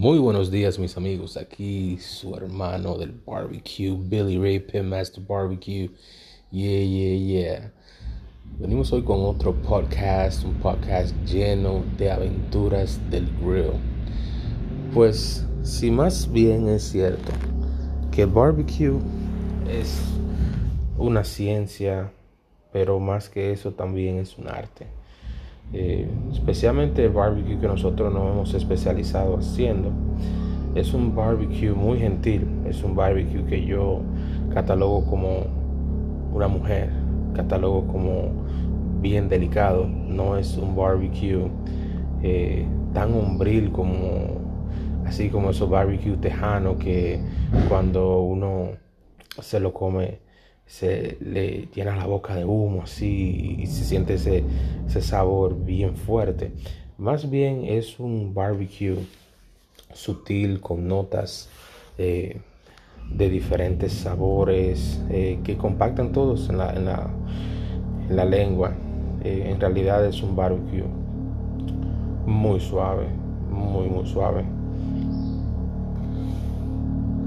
Muy buenos días mis amigos, aquí su hermano del barbecue, Billy Ray Master Barbecue. Yeah, yeah, yeah. Venimos hoy con otro podcast, un podcast lleno de aventuras del grill. Pues si más bien es cierto que el barbecue es una ciencia, pero más que eso también es un arte. Eh, especialmente el barbecue que nosotros nos hemos especializado haciendo. Es un barbecue muy gentil, es un barbecue que yo catalogo como una mujer, catalogo como bien delicado, no es un barbecue eh, tan hombril como así como esos barbecue tejanos que cuando uno se lo come se le llena la boca de humo así y se siente ese, ese sabor bien fuerte. Más bien es un barbecue sutil con notas eh, de diferentes sabores eh, que compactan todos en la, en la, en la lengua. Eh, en realidad es un barbecue muy suave, muy muy suave.